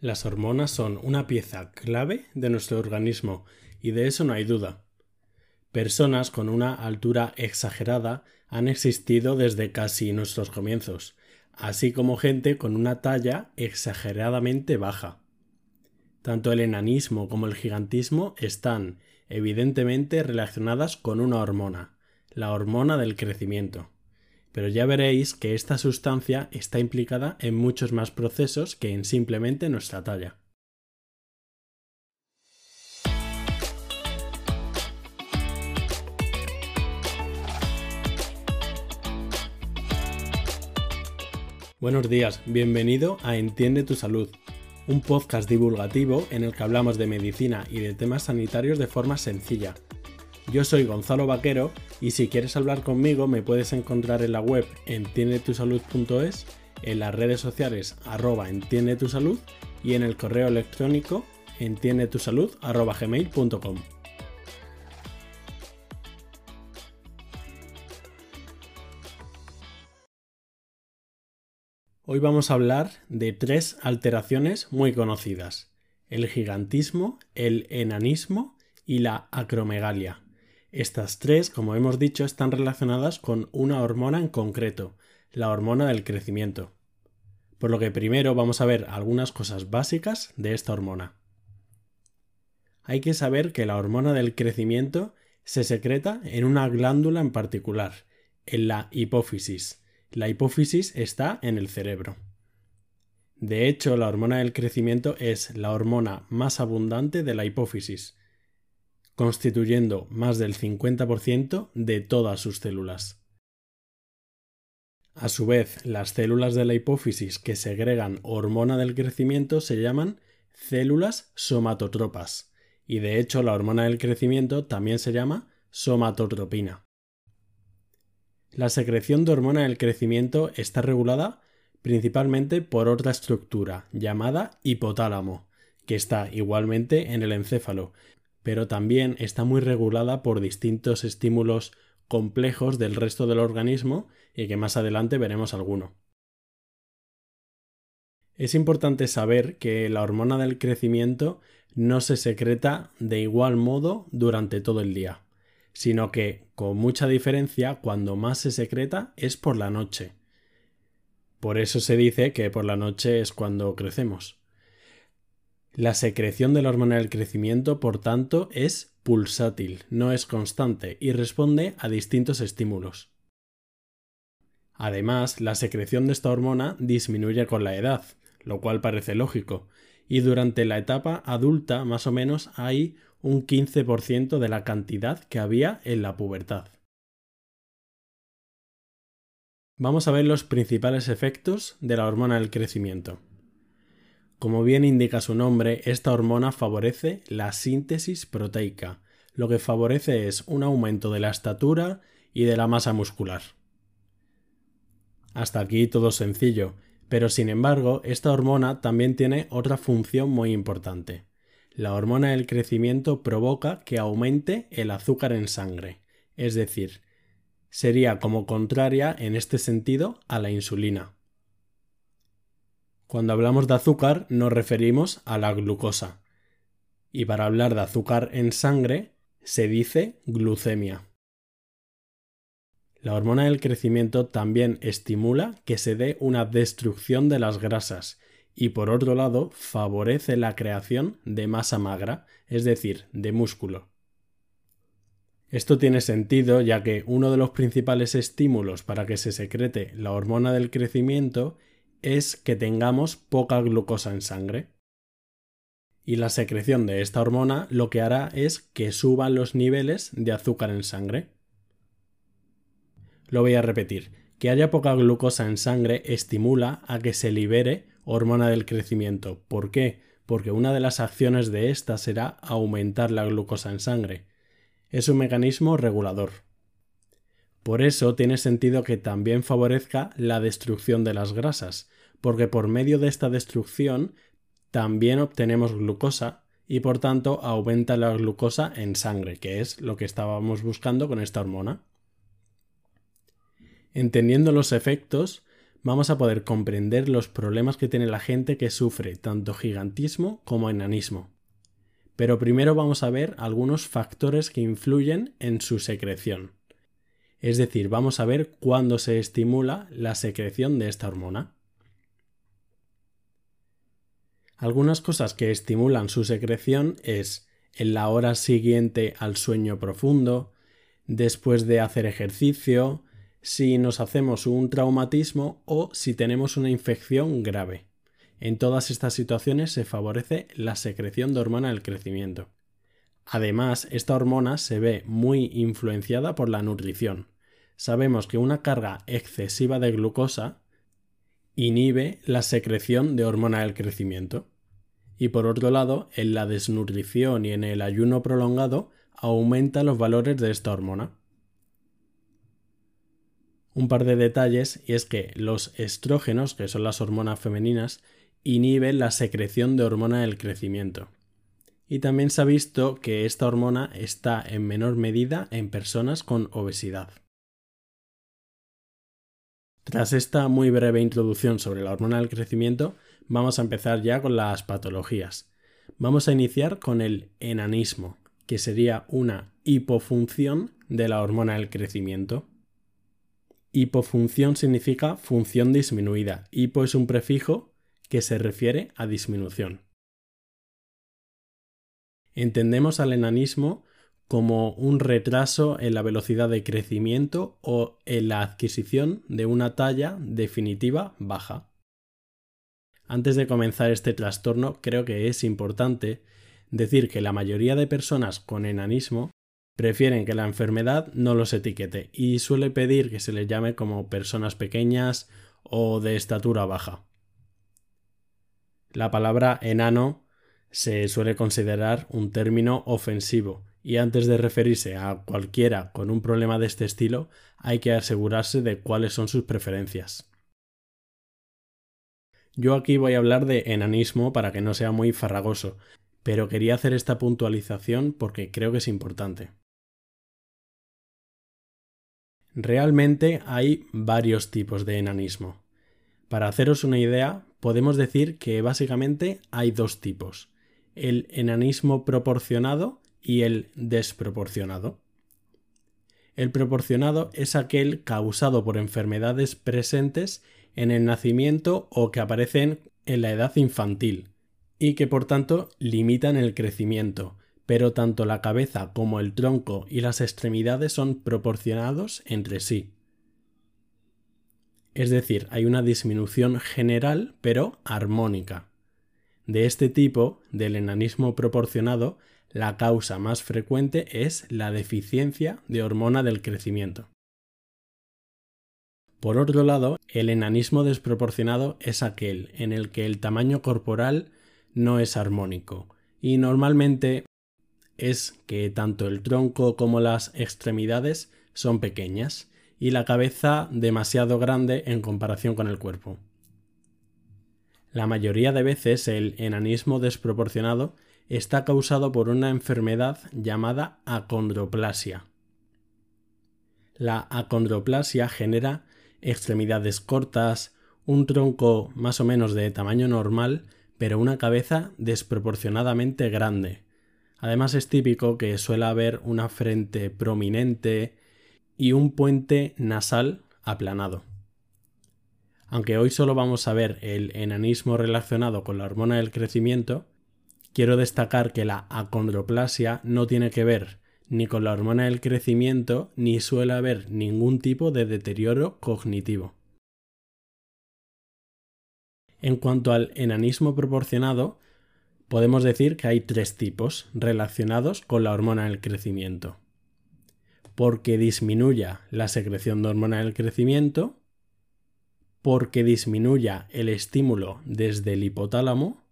Las hormonas son una pieza clave de nuestro organismo y de eso no hay duda. Personas con una altura exagerada han existido desde casi nuestros comienzos, así como gente con una talla exageradamente baja. Tanto el enanismo como el gigantismo están evidentemente relacionadas con una hormona, la hormona del crecimiento pero ya veréis que esta sustancia está implicada en muchos más procesos que en simplemente nuestra talla. Buenos días, bienvenido a Entiende tu Salud, un podcast divulgativo en el que hablamos de medicina y de temas sanitarios de forma sencilla yo soy Gonzalo Vaquero y si quieres hablar conmigo me puedes encontrar en la web entiendetusalud.es, en las redes sociales arroba entiendetusalud y en el correo electrónico entiendetusalud arroba gmail.com. Hoy vamos a hablar de tres alteraciones muy conocidas, el gigantismo, el enanismo y la acromegalia. Estas tres, como hemos dicho, están relacionadas con una hormona en concreto, la hormona del crecimiento. Por lo que primero vamos a ver algunas cosas básicas de esta hormona. Hay que saber que la hormona del crecimiento se secreta en una glándula en particular, en la hipófisis. La hipófisis está en el cerebro. De hecho, la hormona del crecimiento es la hormona más abundante de la hipófisis, constituyendo más del 50% de todas sus células. A su vez, las células de la hipófisis que segregan hormona del crecimiento se llaman células somatotropas, y de hecho la hormona del crecimiento también se llama somatotropina. La secreción de hormona del crecimiento está regulada principalmente por otra estructura llamada hipotálamo, que está igualmente en el encéfalo, pero también está muy regulada por distintos estímulos complejos del resto del organismo y que más adelante veremos alguno. Es importante saber que la hormona del crecimiento no se secreta de igual modo durante todo el día, sino que, con mucha diferencia, cuando más se secreta es por la noche. Por eso se dice que por la noche es cuando crecemos. La secreción de la hormona del crecimiento, por tanto, es pulsátil, no es constante y responde a distintos estímulos. Además, la secreción de esta hormona disminuye con la edad, lo cual parece lógico, y durante la etapa adulta más o menos hay un 15% de la cantidad que había en la pubertad. Vamos a ver los principales efectos de la hormona del crecimiento. Como bien indica su nombre, esta hormona favorece la síntesis proteica, lo que favorece es un aumento de la estatura y de la masa muscular. Hasta aquí todo sencillo, pero sin embargo, esta hormona también tiene otra función muy importante. La hormona del crecimiento provoca que aumente el azúcar en sangre, es decir, sería como contraria en este sentido a la insulina. Cuando hablamos de azúcar nos referimos a la glucosa. Y para hablar de azúcar en sangre se dice glucemia. La hormona del crecimiento también estimula que se dé una destrucción de las grasas y por otro lado favorece la creación de masa magra, es decir, de músculo. Esto tiene sentido ya que uno de los principales estímulos para que se secrete la hormona del crecimiento es que tengamos poca glucosa en sangre. Y la secreción de esta hormona lo que hará es que suban los niveles de azúcar en sangre. Lo voy a repetir. Que haya poca glucosa en sangre estimula a que se libere hormona del crecimiento. ¿Por qué? Porque una de las acciones de esta será aumentar la glucosa en sangre. Es un mecanismo regulador. Por eso tiene sentido que también favorezca la destrucción de las grasas, porque por medio de esta destrucción también obtenemos glucosa y por tanto aumenta la glucosa en sangre, que es lo que estábamos buscando con esta hormona. Entendiendo los efectos, vamos a poder comprender los problemas que tiene la gente que sufre tanto gigantismo como enanismo. Pero primero vamos a ver algunos factores que influyen en su secreción. Es decir, vamos a ver cuándo se estimula la secreción de esta hormona. Algunas cosas que estimulan su secreción es en la hora siguiente al sueño profundo, después de hacer ejercicio, si nos hacemos un traumatismo o si tenemos una infección grave. En todas estas situaciones se favorece la secreción de hormona del crecimiento. Además, esta hormona se ve muy influenciada por la nutrición. Sabemos que una carga excesiva de glucosa inhibe la secreción de hormona del crecimiento. Y por otro lado, en la desnutrición y en el ayuno prolongado aumenta los valores de esta hormona. Un par de detalles y es que los estrógenos, que son las hormonas femeninas, inhiben la secreción de hormona del crecimiento. Y también se ha visto que esta hormona está en menor medida en personas con obesidad. Tras esta muy breve introducción sobre la hormona del crecimiento, vamos a empezar ya con las patologías. Vamos a iniciar con el enanismo, que sería una hipofunción de la hormona del crecimiento. Hipofunción significa función disminuida. Hipo es un prefijo que se refiere a disminución. Entendemos al enanismo como un retraso en la velocidad de crecimiento o en la adquisición de una talla definitiva baja. Antes de comenzar este trastorno, creo que es importante decir que la mayoría de personas con enanismo prefieren que la enfermedad no los etiquete y suele pedir que se les llame como personas pequeñas o de estatura baja. La palabra enano se suele considerar un término ofensivo y antes de referirse a cualquiera con un problema de este estilo hay que asegurarse de cuáles son sus preferencias. Yo aquí voy a hablar de enanismo para que no sea muy farragoso, pero quería hacer esta puntualización porque creo que es importante. Realmente hay varios tipos de enanismo. Para haceros una idea, podemos decir que básicamente hay dos tipos, el enanismo proporcionado y el desproporcionado. El proporcionado es aquel causado por enfermedades presentes en el nacimiento o que aparecen en la edad infantil y que por tanto limitan el crecimiento, pero tanto la cabeza como el tronco y las extremidades son proporcionados entre sí. Es decir, hay una disminución general pero armónica. De este tipo, del enanismo proporcionado, la causa más frecuente es la deficiencia de hormona del crecimiento. Por otro lado, el enanismo desproporcionado es aquel en el que el tamaño corporal no es armónico y normalmente es que tanto el tronco como las extremidades son pequeñas y la cabeza demasiado grande en comparación con el cuerpo. La mayoría de veces el enanismo desproporcionado está causado por una enfermedad llamada acondroplasia. La acondroplasia genera extremidades cortas, un tronco más o menos de tamaño normal, pero una cabeza desproporcionadamente grande. Además es típico que suele haber una frente prominente y un puente nasal aplanado. Aunque hoy solo vamos a ver el enanismo relacionado con la hormona del crecimiento, quiero destacar que la acondroplasia no tiene que ver ni con la hormona del crecimiento ni suele haber ningún tipo de deterioro cognitivo. En cuanto al enanismo proporcionado, podemos decir que hay tres tipos relacionados con la hormona del crecimiento. Porque disminuya la secreción de hormona del crecimiento, porque disminuya el estímulo desde el hipotálamo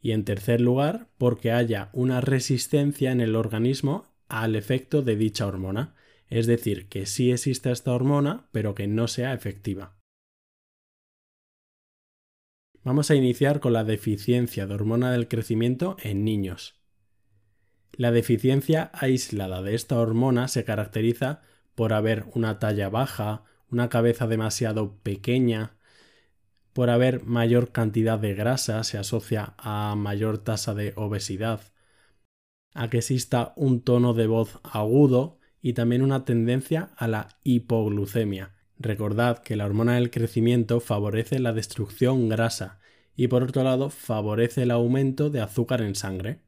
y en tercer lugar porque haya una resistencia en el organismo al efecto de dicha hormona, es decir, que sí existe esta hormona pero que no sea efectiva. Vamos a iniciar con la deficiencia de hormona del crecimiento en niños. La deficiencia aislada de esta hormona se caracteriza por haber una talla baja, una cabeza demasiado pequeña, por haber mayor cantidad de grasa se asocia a mayor tasa de obesidad, a que exista un tono de voz agudo y también una tendencia a la hipoglucemia. Recordad que la hormona del crecimiento favorece la destrucción grasa y por otro lado favorece el aumento de azúcar en sangre.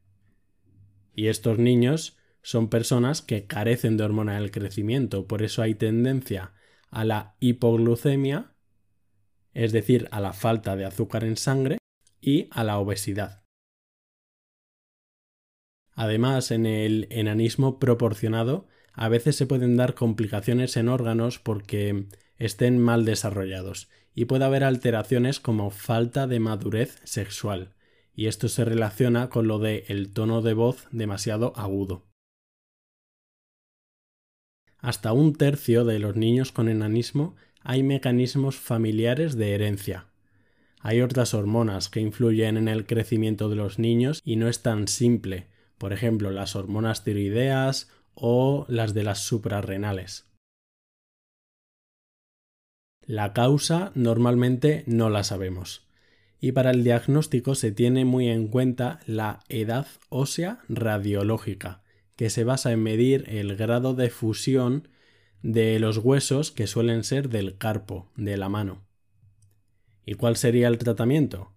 Y estos niños son personas que carecen de hormona del crecimiento, por eso hay tendencia a la hipoglucemia, es decir, a la falta de azúcar en sangre y a la obesidad. Además, en el enanismo proporcionado a veces se pueden dar complicaciones en órganos porque estén mal desarrollados y puede haber alteraciones como falta de madurez sexual, y esto se relaciona con lo de el tono de voz demasiado agudo. Hasta un tercio de los niños con enanismo hay mecanismos familiares de herencia. Hay otras hormonas que influyen en el crecimiento de los niños y no es tan simple, por ejemplo las hormonas tiroideas o las de las suprarrenales. La causa normalmente no la sabemos y para el diagnóstico se tiene muy en cuenta la edad ósea radiológica, que se basa en medir el grado de fusión de los huesos que suelen ser del carpo, de la mano. ¿Y cuál sería el tratamiento?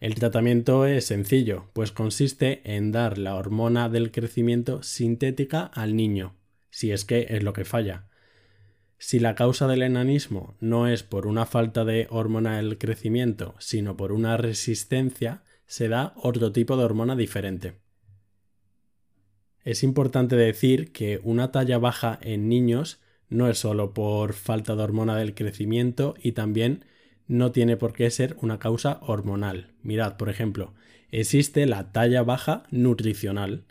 El tratamiento es sencillo, pues consiste en dar la hormona del crecimiento sintética al niño, si es que es lo que falla, si la causa del enanismo no es por una falta de hormona del crecimiento, sino por una resistencia, se da otro tipo de hormona diferente. Es importante decir que una talla baja en niños no es solo por falta de hormona del crecimiento y también no tiene por qué ser una causa hormonal. Mirad, por ejemplo, existe la talla baja nutricional,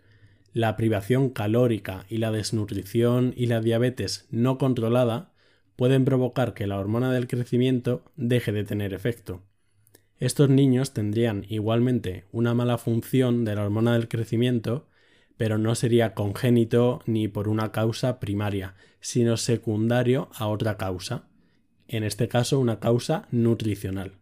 la privación calórica y la desnutrición y la diabetes no controlada pueden provocar que la hormona del crecimiento deje de tener efecto. Estos niños tendrían igualmente una mala función de la hormona del crecimiento, pero no sería congénito ni por una causa primaria, sino secundario a otra causa, en este caso una causa nutricional.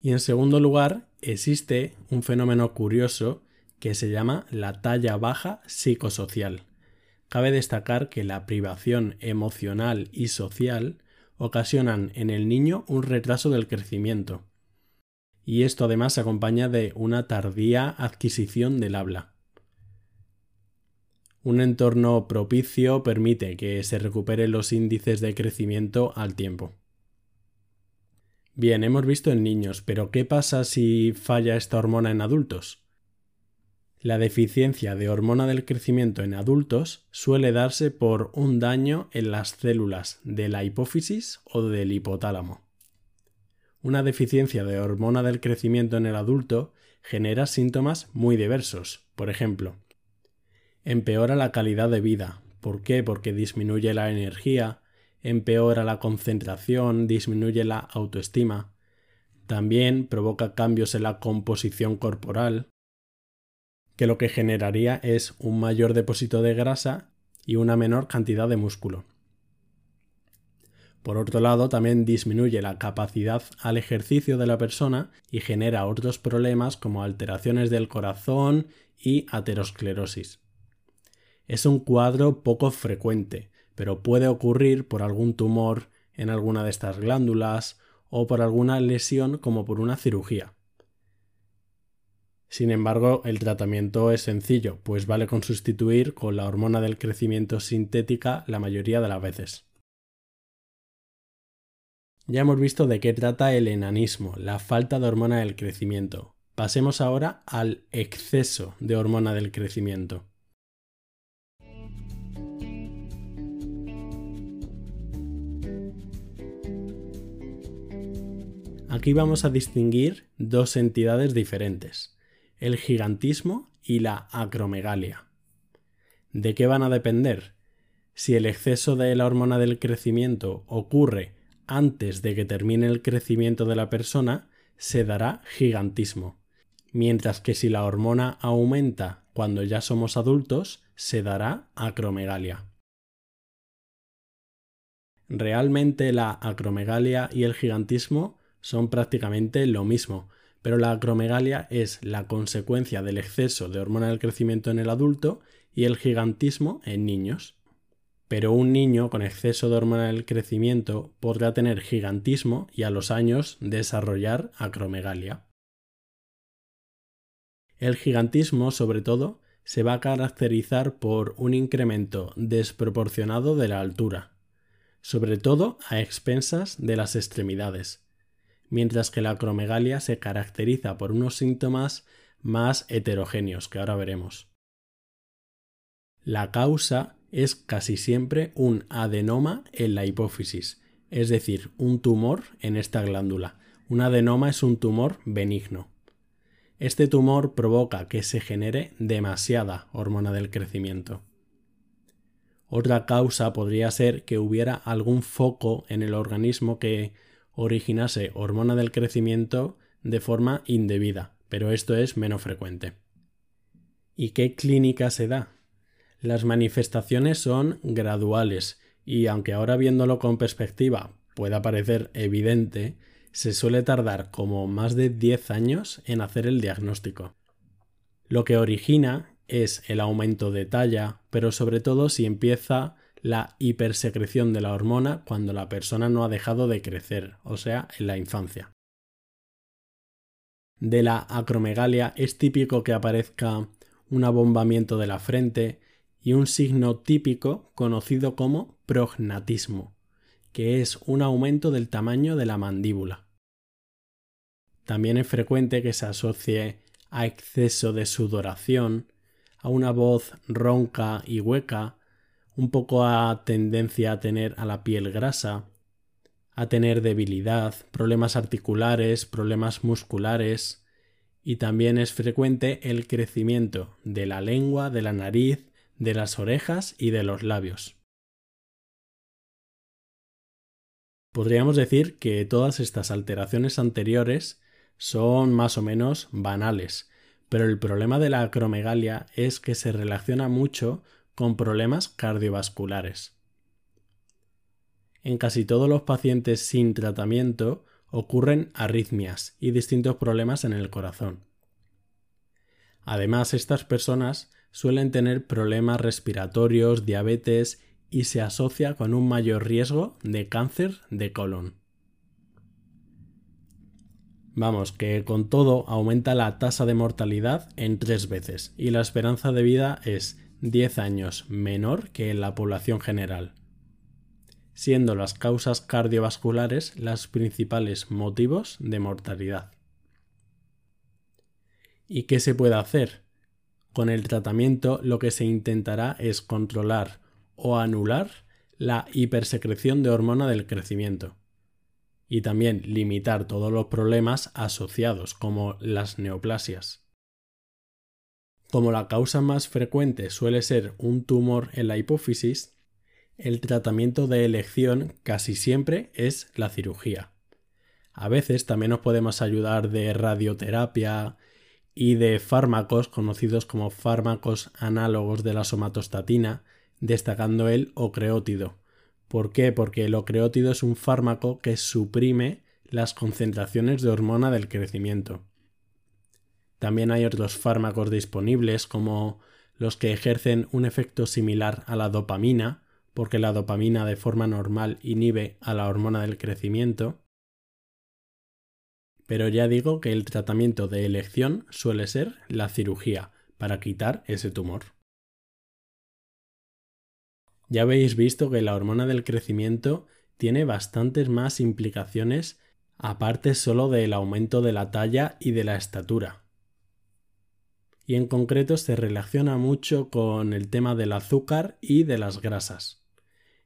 Y en segundo lugar, existe un fenómeno curioso que se llama la talla baja psicosocial. Cabe destacar que la privación emocional y social ocasionan en el niño un retraso del crecimiento. Y esto además se acompaña de una tardía adquisición del habla. Un entorno propicio permite que se recuperen los índices de crecimiento al tiempo. Bien, hemos visto en niños, pero ¿qué pasa si falla esta hormona en adultos? La deficiencia de hormona del crecimiento en adultos suele darse por un daño en las células de la hipófisis o del hipotálamo. Una deficiencia de hormona del crecimiento en el adulto genera síntomas muy diversos. Por ejemplo, empeora la calidad de vida. ¿Por qué? Porque disminuye la energía, empeora la concentración, disminuye la autoestima. También provoca cambios en la composición corporal, que lo que generaría es un mayor depósito de grasa y una menor cantidad de músculo. Por otro lado, también disminuye la capacidad al ejercicio de la persona y genera otros problemas como alteraciones del corazón y aterosclerosis. Es un cuadro poco frecuente, pero puede ocurrir por algún tumor en alguna de estas glándulas o por alguna lesión como por una cirugía. Sin embargo, el tratamiento es sencillo, pues vale con sustituir con la hormona del crecimiento sintética la mayoría de las veces. Ya hemos visto de qué trata el enanismo, la falta de hormona del crecimiento. Pasemos ahora al exceso de hormona del crecimiento. Aquí vamos a distinguir dos entidades diferentes el gigantismo y la acromegalia. ¿De qué van a depender? Si el exceso de la hormona del crecimiento ocurre antes de que termine el crecimiento de la persona, se dará gigantismo, mientras que si la hormona aumenta cuando ya somos adultos, se dará acromegalia. Realmente la acromegalia y el gigantismo son prácticamente lo mismo, pero la acromegalia es la consecuencia del exceso de hormona del crecimiento en el adulto y el gigantismo en niños. Pero un niño con exceso de hormona crecimiento podrá tener gigantismo y a los años desarrollar acromegalia. El gigantismo, sobre todo, se va a caracterizar por un incremento desproporcionado de la altura, sobre todo a expensas de las extremidades, mientras que la acromegalia se caracteriza por unos síntomas más heterogéneos que ahora veremos. La causa es casi siempre un adenoma en la hipófisis, es decir, un tumor en esta glándula. Un adenoma es un tumor benigno. Este tumor provoca que se genere demasiada hormona del crecimiento. Otra causa podría ser que hubiera algún foco en el organismo que originase hormona del crecimiento de forma indebida, pero esto es menos frecuente. ¿Y qué clínica se da? Las manifestaciones son graduales y aunque ahora viéndolo con perspectiva pueda parecer evidente, se suele tardar como más de 10 años en hacer el diagnóstico. Lo que origina es el aumento de talla, pero sobre todo si empieza la hipersecreción de la hormona cuando la persona no ha dejado de crecer, o sea, en la infancia. De la acromegalia es típico que aparezca un abombamiento de la frente y un signo típico conocido como prognatismo, que es un aumento del tamaño de la mandíbula. También es frecuente que se asocie a exceso de sudoración, a una voz ronca y hueca, un poco a tendencia a tener a la piel grasa, a tener debilidad, problemas articulares, problemas musculares, y también es frecuente el crecimiento de la lengua, de la nariz, de las orejas y de los labios. Podríamos decir que todas estas alteraciones anteriores son más o menos banales, pero el problema de la acromegalia es que se relaciona mucho con problemas cardiovasculares. En casi todos los pacientes sin tratamiento ocurren arritmias y distintos problemas en el corazón. Además, estas personas suelen tener problemas respiratorios, diabetes y se asocia con un mayor riesgo de cáncer de colon. Vamos, que con todo aumenta la tasa de mortalidad en tres veces y la esperanza de vida es 10 años menor que en la población general, siendo las causas cardiovasculares las principales motivos de mortalidad. ¿Y qué se puede hacer? Con el tratamiento lo que se intentará es controlar o anular la hipersecreción de hormona del crecimiento y también limitar todos los problemas asociados como las neoplasias. Como la causa más frecuente suele ser un tumor en la hipófisis, el tratamiento de elección casi siempre es la cirugía. A veces también nos podemos ayudar de radioterapia y de fármacos conocidos como fármacos análogos de la somatostatina, destacando el ocreótido, ¿Por qué? Porque el ocreótido es un fármaco que suprime las concentraciones de hormona del crecimiento. También hay otros fármacos disponibles como los que ejercen un efecto similar a la dopamina, porque la dopamina de forma normal inhibe a la hormona del crecimiento. Pero ya digo que el tratamiento de elección suele ser la cirugía para quitar ese tumor. Ya habéis visto que la hormona del crecimiento tiene bastantes más implicaciones aparte solo del aumento de la talla y de la estatura. Y en concreto se relaciona mucho con el tema del azúcar y de las grasas.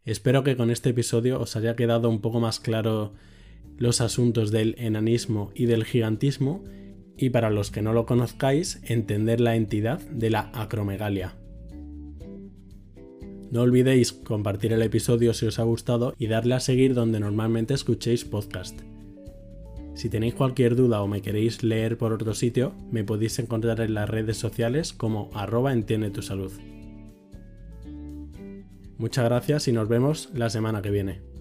Espero que con este episodio os haya quedado un poco más claro los asuntos del enanismo y del gigantismo y para los que no lo conozcáis entender la entidad de la acromegalia. No olvidéis compartir el episodio si os ha gustado y darle a seguir donde normalmente escuchéis podcast. Si tenéis cualquier duda o me queréis leer por otro sitio, me podéis encontrar en las redes sociales como arroba entiende tu salud. Muchas gracias y nos vemos la semana que viene.